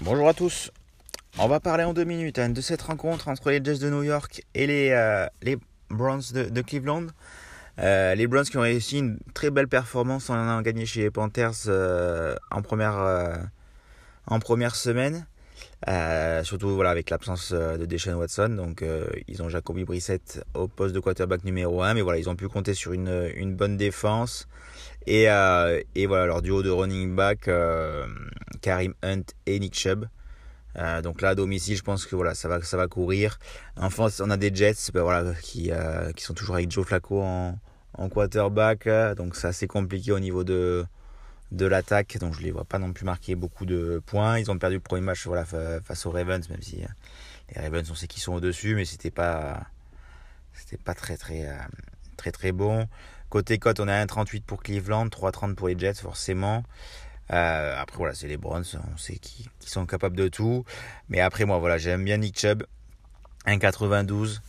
Bonjour à tous. On va parler en deux minutes hein, de cette rencontre entre les Jets de New York et les, euh, Browns de, Cleveland. Euh, les Browns qui ont réussi une très belle performance en ayant gagné chez les Panthers euh, en, en première semaine surtout voilà, avec l'absence de Deshaun Watson. Donc ils ont Jacoby Brissett au poste de quarterback numéro 1. Mais voilà, ils ont pu compter sur une, bonne défense. Et, voilà, leur duo de running back, Karim Hunt et Nick Chubb. Euh, donc là, à domicile, je pense que voilà, ça va, courir. Enfin, on a des Jets ben voilà, qui, euh, qui sont toujours avec Joe Flacco en, en quarterback. Donc c'est assez compliqué au niveau de, de l'attaque. Donc je les vois pas non plus marquer beaucoup de points. Ils ont perdu le premier match voilà, face aux Ravens, même si euh, les Ravens, on sait qu'ils sont au-dessus, mais c'était pas, c'était pas très, très, très, très bon. Côté cote, on a 1,38 pour Cleveland, 3,30 pour les Jets, forcément. Euh, après, voilà, c'est les Browns, on sait qu'ils sont capables de tout. Mais après, moi, voilà, j'aime bien Nick Chubb, 1,92.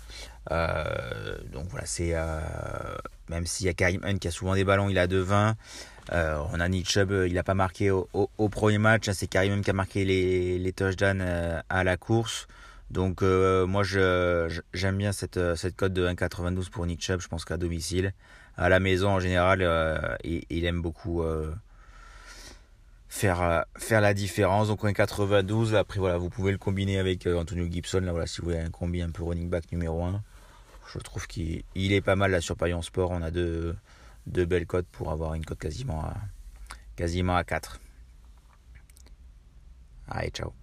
Euh, donc voilà, c'est. Euh, même s'il y a Karim Hunt qui a souvent des ballons, il a 2,20. Euh, on a Nick Chubb, il n'a pas marqué au, premier match. C'est Karim qui a marqué les, touchdowns à la course. Donc moi j'aime bien cette, cette cote de 1,92 pour Nick Chubb. Je pense qu'à domicile, à la maison en général, il, aime beaucoup faire, euh, la différence. Donc un 92, après vous pouvez le combiner avec euh, Antonio Gibson, là voilà, si vous voulez un combi un peu running back numéro 1. Je trouve qu'il est pas mal là sur Payon Sport. On a deux, deux belles cotes pour avoir une cote quasiment à, quasiment à 4. Allez, ciao.